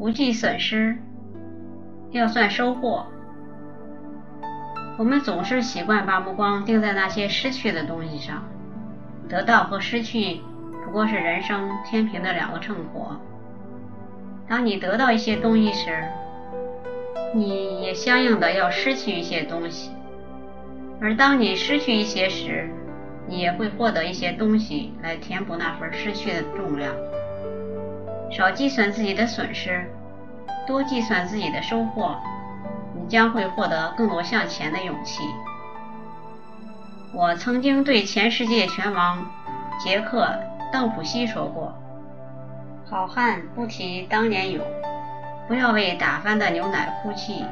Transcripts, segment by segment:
不计损失，要算收获。我们总是习惯把目光定在那些失去的东西上，得到和失去不过是人生天平的两个秤砣。当你得到一些东西时，你也相应的要失去一些东西；而当你失去一些时，你也会获得一些东西来填补那份失去的重量。少计算自己的损失，多计算自己的收获。你将会获得更多向前的勇气。我曾经对前世界拳王杰克·邓普西说过：“好汉不提当年勇，不要为打翻的牛奶哭泣。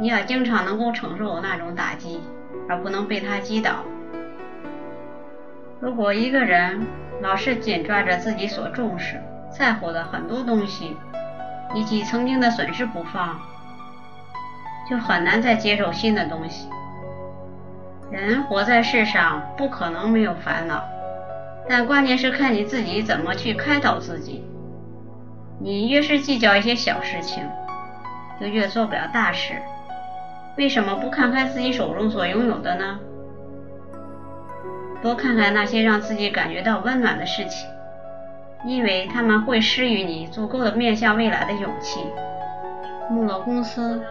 你要经常能够承受那种打击，而不能被他击倒。如果一个人老是紧抓着自己所重视、在乎的很多东西，以及曾经的损失不放，就很难再接受新的东西。人活在世上，不可能没有烦恼，但关键是看你自己怎么去开导自己。你越是计较一些小事情，就越做不了大事。为什么不看看自己手中所拥有的呢？多看看那些让自己感觉到温暖的事情，因为他们会施予你足够的面向未来的勇气。穆勒公司。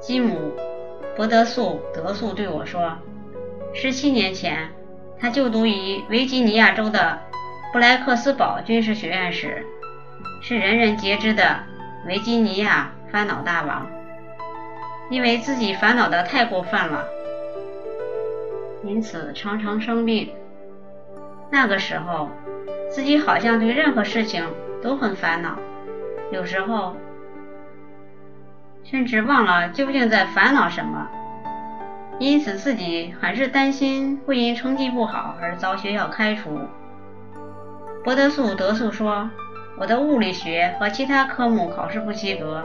基姆·伯德素·德素对我说：“十七年前，他就读于维吉尼亚州的布莱克斯堡军事学院时，是人人皆知的维吉尼亚烦恼大王。因为自己烦恼的太过分了，因此常常生病。那个时候，自己好像对任何事情都很烦恼，有时候。”甚至忘了究竟在烦恼什么，因此自己很是担心会因成绩不好而遭学校开除。博德素德素说：“我的物理学和其他科目考试不及格，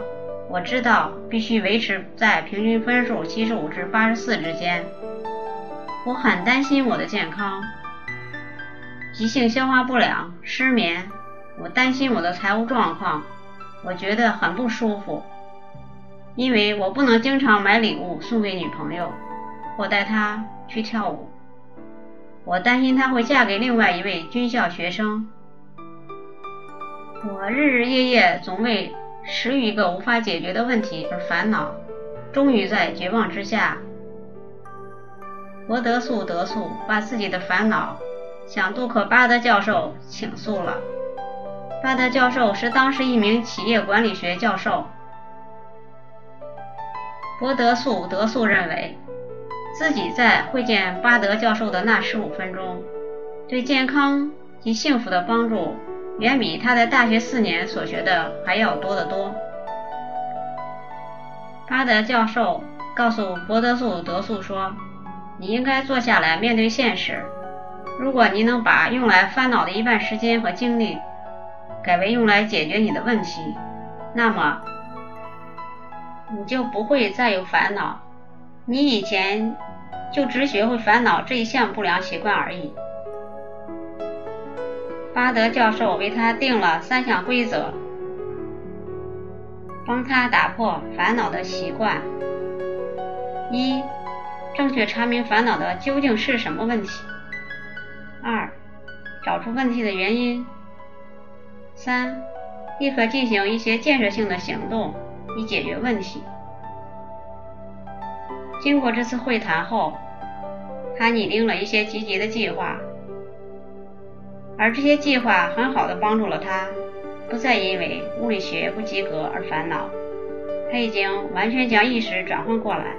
我知道必须维持在平均分数七十五至八十四之间。我很担心我的健康，急性消化不良、失眠。我担心我的财务状况，我觉得很不舒服。”因为我不能经常买礼物送给女朋友，或带她去跳舞。我担心她会嫁给另外一位军校学生。我日日夜夜总为十余个无法解决的问题而烦恼。终于在绝望之下，罗德素德素把自己的烦恼向杜克巴德教授倾诉了。巴德教授是当时一名企业管理学教授。博德素德素认为，自己在会见巴德教授的那十五分钟，对健康及幸福的帮助，远比他在大学四年所学的还要多得多。巴德教授告诉博德素德素说：“你应该坐下来面对现实。如果你能把用来烦恼的一半时间和精力，改为用来解决你的问题，那么。”你就不会再有烦恼，你以前就只学会烦恼这一项不良习惯而已。巴德教授为他定了三项规则，帮他打破烦恼的习惯：一、正确查明烦恼的究竟是什么问题；二、找出问题的原因；三、立刻进行一些建设性的行动。以解决问题。经过这次会谈后，他拟定了一些积极的计划，而这些计划很好的帮助了他，不再因为物理学不及格而烦恼。他已经完全将意识转换过来，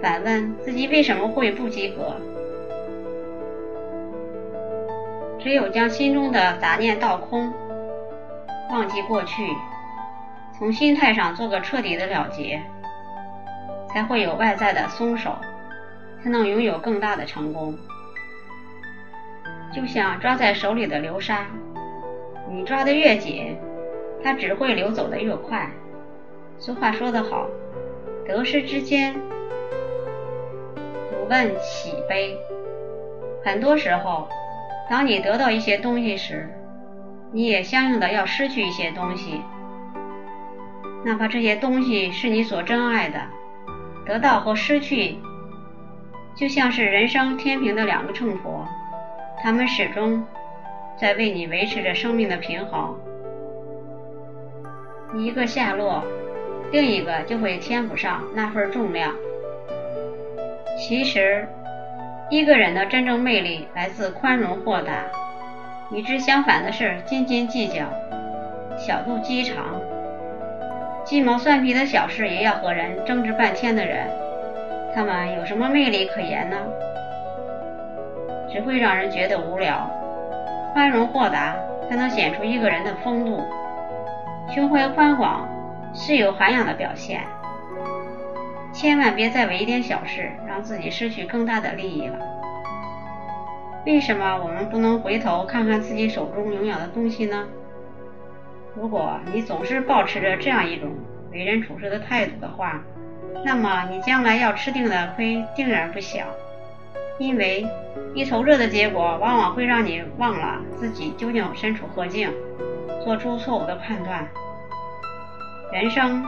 反问自己为什么会不及格。只有将心中的杂念倒空，忘记过去。从心态上做个彻底的了结，才会有外在的松手，才能拥有更大的成功。就像抓在手里的流沙，你抓得越紧，它只会流走的越快。俗话说得好，得失之间，不问喜悲。很多时候，当你得到一些东西时，你也相应的要失去一些东西。哪怕这些东西是你所珍爱的，得到和失去，就像是人生天平的两个秤砣，它们始终在为你维持着生命的平衡。一个下落，另一个就会填补上那份重量。其实，一个人的真正魅力来自宽容豁达。与之相反的是斤斤计较、小肚鸡肠、鸡毛蒜皮的小事也要和人争执半天的人，他们有什么魅力可言呢？只会让人觉得无聊。宽容豁达才能显出一个人的风度。胸怀宽广是有涵养的表现。千万别再为一点小事让自己失去更大的利益了。为什么我们不能回头看看自己手中拥有的东西呢？如果你总是保持着这样一种为人处事的态度的话，那么你将来要吃定的亏定然不小。因为一头热的结果，往往会让你忘了自己究竟身处何境，做出错误的判断。人生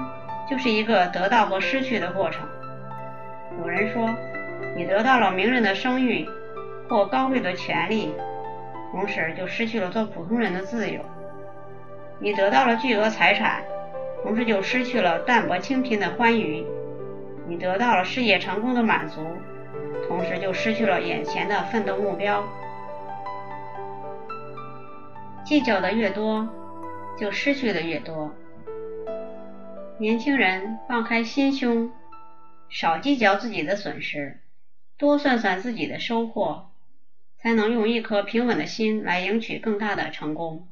就是一个得到和失去的过程。有人说，你得到了名人的声誉。或高贵的权利，同时就失去了做普通人的自由。你得到了巨额财产，同时就失去了淡泊清贫的欢愉。你得到了事业成功的满足，同时就失去了眼前的奋斗目标。计较的越多，就失去的越多。年轻人放开心胸，少计较自己的损失，多算算自己的收获。才能用一颗平稳的心来赢取更大的成功。